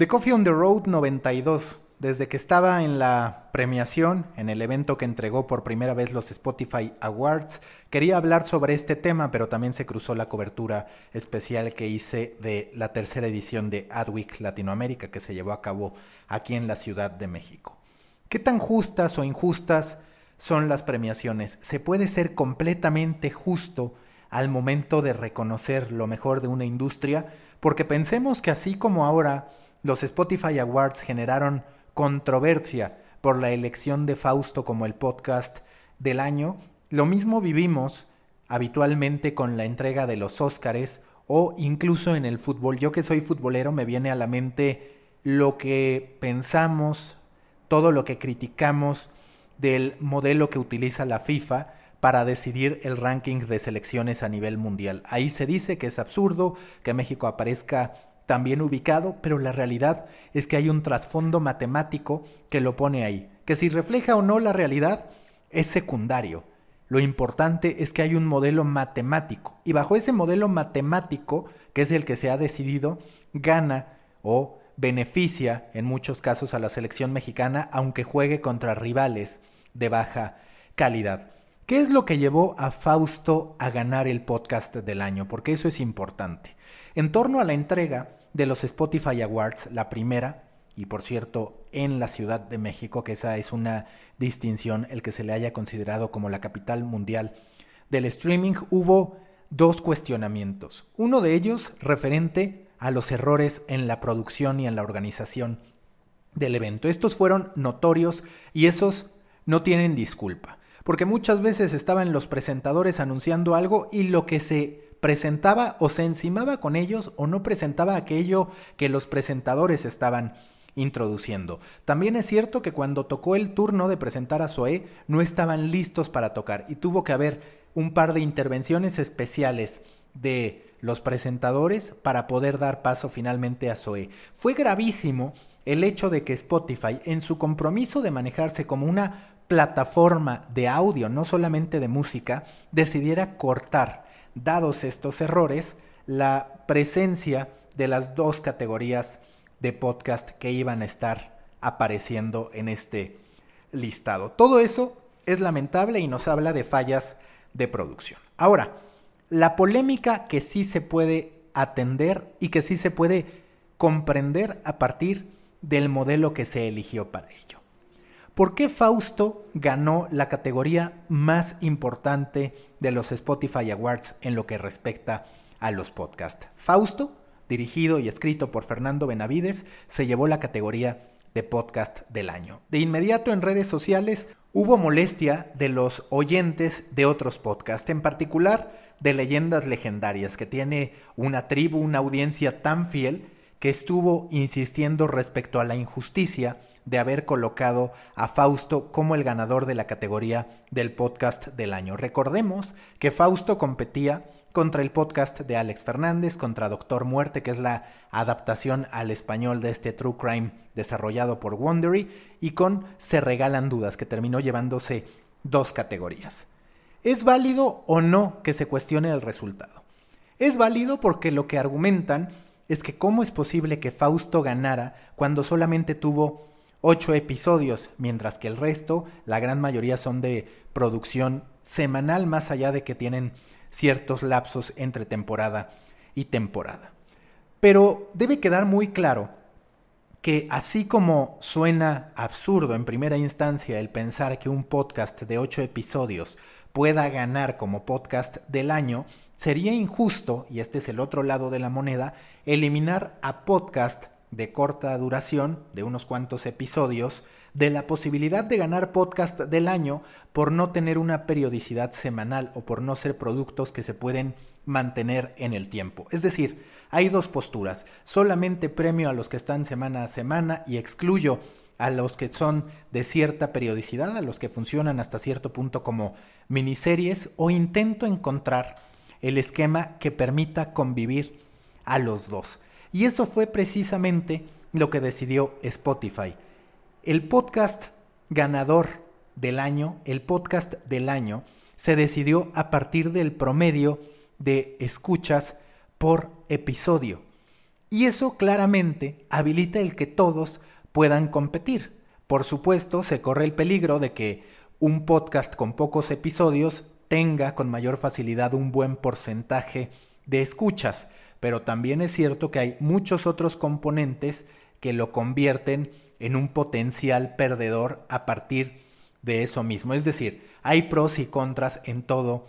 The Coffee on the Road 92. Desde que estaba en la premiación, en el evento que entregó por primera vez los Spotify Awards, quería hablar sobre este tema, pero también se cruzó la cobertura especial que hice de la tercera edición de Adweek Latinoamérica que se llevó a cabo aquí en la Ciudad de México. ¿Qué tan justas o injustas son las premiaciones? ¿Se puede ser completamente justo al momento de reconocer lo mejor de una industria? Porque pensemos que así como ahora los Spotify Awards generaron controversia por la elección de Fausto como el podcast del año, lo mismo vivimos habitualmente con la entrega de los Óscares o incluso en el fútbol. Yo que soy futbolero me viene a la mente lo que pensamos, todo lo que criticamos del modelo que utiliza la FIFA para decidir el ranking de selecciones a nivel mundial. Ahí se dice que es absurdo que México aparezca también ubicado, pero la realidad es que hay un trasfondo matemático que lo pone ahí, que si refleja o no la realidad es secundario. Lo importante es que hay un modelo matemático y bajo ese modelo matemático, que es el que se ha decidido, gana o beneficia en muchos casos a la selección mexicana, aunque juegue contra rivales de baja calidad. ¿Qué es lo que llevó a Fausto a ganar el podcast del año? Porque eso es importante. En torno a la entrega de los Spotify Awards, la primera, y por cierto, en la Ciudad de México, que esa es una distinción, el que se le haya considerado como la capital mundial del streaming, hubo dos cuestionamientos. Uno de ellos referente a los errores en la producción y en la organización del evento. Estos fueron notorios y esos no tienen disculpa, porque muchas veces estaban los presentadores anunciando algo y lo que se presentaba o se encimaba con ellos o no presentaba aquello que los presentadores estaban introduciendo. También es cierto que cuando tocó el turno de presentar a Zoé no estaban listos para tocar y tuvo que haber un par de intervenciones especiales de los presentadores para poder dar paso finalmente a Zoé. Fue gravísimo el hecho de que Spotify, en su compromiso de manejarse como una plataforma de audio, no solamente de música, decidiera cortar dados estos errores, la presencia de las dos categorías de podcast que iban a estar apareciendo en este listado. Todo eso es lamentable y nos habla de fallas de producción. Ahora, la polémica que sí se puede atender y que sí se puede comprender a partir del modelo que se eligió para ello. ¿Por qué Fausto ganó la categoría más importante de los Spotify Awards en lo que respecta a los podcasts? Fausto, dirigido y escrito por Fernando Benavides, se llevó la categoría de podcast del año. De inmediato en redes sociales hubo molestia de los oyentes de otros podcasts, en particular de leyendas legendarias, que tiene una tribu, una audiencia tan fiel que estuvo insistiendo respecto a la injusticia de haber colocado a Fausto como el ganador de la categoría del podcast del año. Recordemos que Fausto competía contra el podcast de Alex Fernández, contra Doctor Muerte, que es la adaptación al español de este True Crime desarrollado por Wondery, y con Se Regalan Dudas, que terminó llevándose dos categorías. ¿Es válido o no que se cuestione el resultado? Es válido porque lo que argumentan es que cómo es posible que Fausto ganara cuando solamente tuvo ocho episodios, mientras que el resto, la gran mayoría son de producción semanal, más allá de que tienen ciertos lapsos entre temporada y temporada. Pero debe quedar muy claro que así como suena absurdo en primera instancia el pensar que un podcast de ocho episodios pueda ganar como podcast del año, sería injusto, y este es el otro lado de la moneda, eliminar a podcast de corta duración, de unos cuantos episodios, de la posibilidad de ganar podcast del año por no tener una periodicidad semanal o por no ser productos que se pueden mantener en el tiempo. Es decir, hay dos posturas, solamente premio a los que están semana a semana y excluyo a los que son de cierta periodicidad, a los que funcionan hasta cierto punto como miniseries, o intento encontrar el esquema que permita convivir a los dos. Y eso fue precisamente lo que decidió Spotify. El podcast ganador del año, el podcast del año, se decidió a partir del promedio de escuchas por episodio. Y eso claramente habilita el que todos puedan competir. Por supuesto, se corre el peligro de que un podcast con pocos episodios tenga con mayor facilidad un buen porcentaje de escuchas, pero también es cierto que hay muchos otros componentes que lo convierten en un potencial perdedor a partir de eso mismo. Es decir, hay pros y contras en todo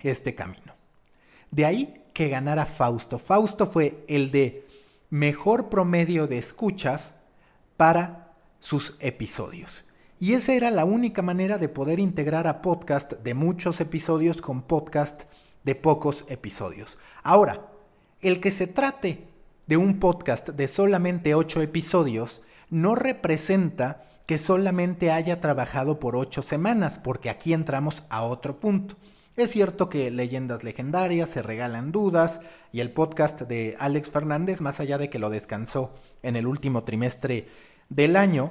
este camino. De ahí que ganara Fausto. Fausto fue el de mejor promedio de escuchas para sus episodios. Y esa era la única manera de poder integrar a podcast de muchos episodios con podcast de pocos episodios. Ahora, el que se trate de un podcast de solamente ocho episodios no representa que solamente haya trabajado por ocho semanas, porque aquí entramos a otro punto. Es cierto que leyendas legendarias se regalan dudas y el podcast de Alex Fernández, más allá de que lo descansó en el último trimestre del año,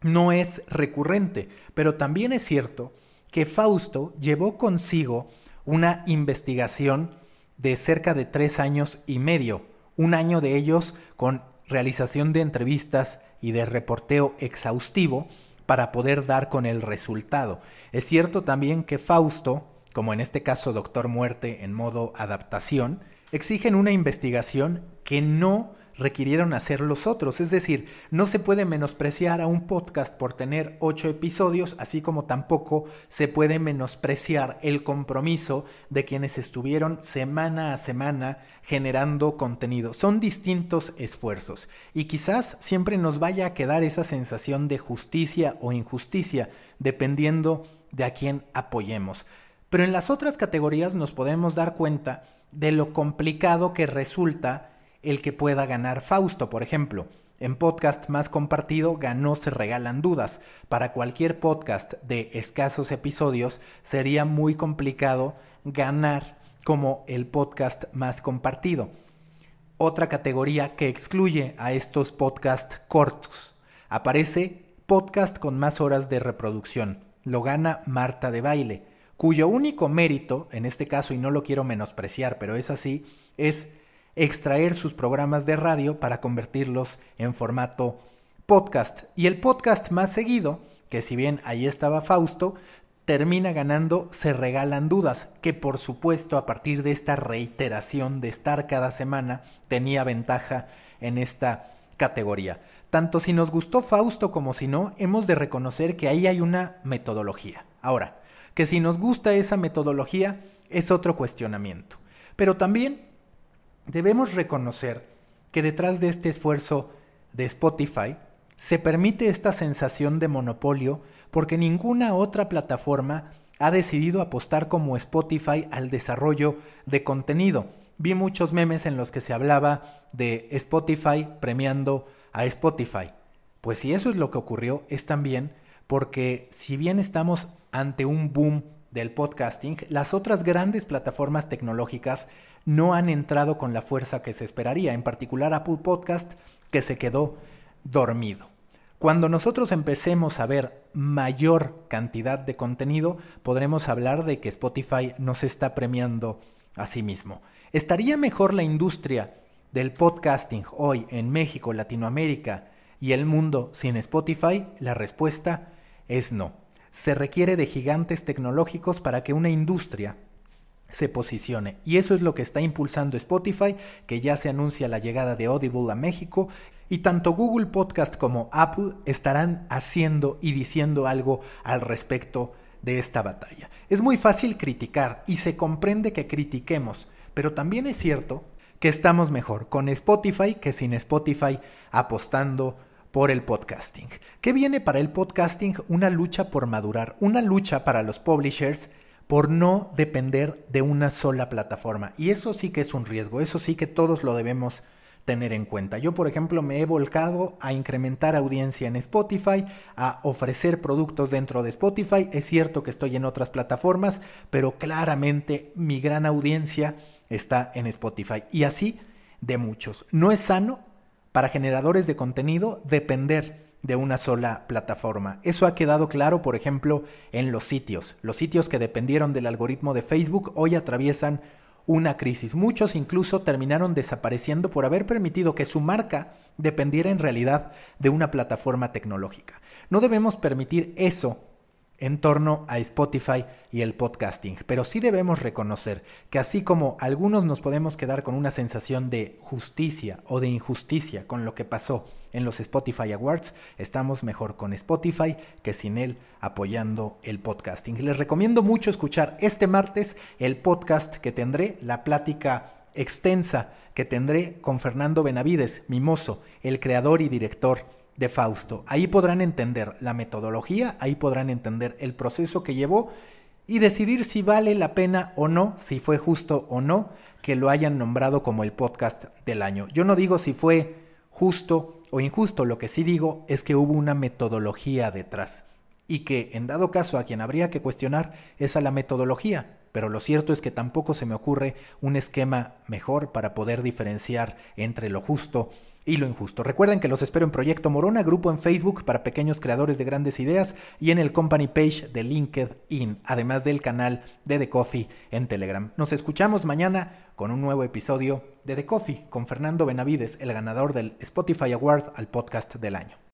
no es recurrente, pero también es cierto que Fausto llevó consigo una investigación de cerca de tres años y medio, un año de ellos con realización de entrevistas y de reporteo exhaustivo para poder dar con el resultado. Es cierto también que Fausto como en este caso Doctor Muerte en modo adaptación, exigen una investigación que no requirieron hacer los otros. Es decir, no se puede menospreciar a un podcast por tener ocho episodios, así como tampoco se puede menospreciar el compromiso de quienes estuvieron semana a semana generando contenido. Son distintos esfuerzos y quizás siempre nos vaya a quedar esa sensación de justicia o injusticia, dependiendo de a quién apoyemos. Pero en las otras categorías nos podemos dar cuenta de lo complicado que resulta el que pueda ganar Fausto, por ejemplo. En podcast más compartido ganó Se Regalan Dudas. Para cualquier podcast de escasos episodios sería muy complicado ganar como el podcast más compartido. Otra categoría que excluye a estos podcasts cortos. Aparece podcast con más horas de reproducción. Lo gana Marta de Baile cuyo único mérito, en este caso, y no lo quiero menospreciar, pero es así, es extraer sus programas de radio para convertirlos en formato podcast. Y el podcast más seguido, que si bien ahí estaba Fausto, termina ganando Se Regalan Dudas, que por supuesto a partir de esta reiteración de estar cada semana tenía ventaja en esta categoría. Tanto si nos gustó Fausto como si no, hemos de reconocer que ahí hay una metodología. Ahora, que si nos gusta esa metodología es otro cuestionamiento. Pero también debemos reconocer que detrás de este esfuerzo de Spotify se permite esta sensación de monopolio porque ninguna otra plataforma ha decidido apostar como Spotify al desarrollo de contenido. Vi muchos memes en los que se hablaba de Spotify premiando a Spotify. Pues si eso es lo que ocurrió, es también porque si bien estamos ante un boom del podcasting, las otras grandes plataformas tecnológicas no han entrado con la fuerza que se esperaría, en particular Apple Podcast, que se quedó dormido. Cuando nosotros empecemos a ver mayor cantidad de contenido, podremos hablar de que Spotify no se está premiando a sí mismo. ¿Estaría mejor la industria del podcasting hoy en México, Latinoamérica y el mundo sin Spotify? La respuesta es no. Se requiere de gigantes tecnológicos para que una industria se posicione. Y eso es lo que está impulsando Spotify, que ya se anuncia la llegada de Audible a México. Y tanto Google Podcast como Apple estarán haciendo y diciendo algo al respecto de esta batalla. Es muy fácil criticar y se comprende que critiquemos, pero también es cierto que estamos mejor con Spotify que sin Spotify apostando por el podcasting. ¿Qué viene para el podcasting? Una lucha por madurar, una lucha para los publishers por no depender de una sola plataforma. Y eso sí que es un riesgo, eso sí que todos lo debemos tener en cuenta. Yo, por ejemplo, me he volcado a incrementar audiencia en Spotify, a ofrecer productos dentro de Spotify. Es cierto que estoy en otras plataformas, pero claramente mi gran audiencia está en Spotify. Y así de muchos. No es sano para generadores de contenido depender de una sola plataforma. Eso ha quedado claro, por ejemplo, en los sitios. Los sitios que dependieron del algoritmo de Facebook hoy atraviesan una crisis. Muchos incluso terminaron desapareciendo por haber permitido que su marca dependiera en realidad de una plataforma tecnológica. No debemos permitir eso en torno a Spotify y el podcasting. Pero sí debemos reconocer que así como algunos nos podemos quedar con una sensación de justicia o de injusticia con lo que pasó en los Spotify Awards, estamos mejor con Spotify que sin él apoyando el podcasting. Les recomiendo mucho escuchar este martes el podcast que tendré, la plática extensa que tendré con Fernando Benavides, Mimoso, el creador y director de Fausto. Ahí podrán entender la metodología, ahí podrán entender el proceso que llevó y decidir si vale la pena o no, si fue justo o no que lo hayan nombrado como el podcast del año. Yo no digo si fue justo o injusto, lo que sí digo es que hubo una metodología detrás y que en dado caso a quien habría que cuestionar es a la metodología, pero lo cierto es que tampoco se me ocurre un esquema mejor para poder diferenciar entre lo justo y lo injusto. Recuerden que los espero en Proyecto Morona, grupo en Facebook para pequeños creadores de grandes ideas y en el company page de LinkedIn, además del canal de The Coffee en Telegram. Nos escuchamos mañana con un nuevo episodio de The Coffee con Fernando Benavides, el ganador del Spotify Award al podcast del año.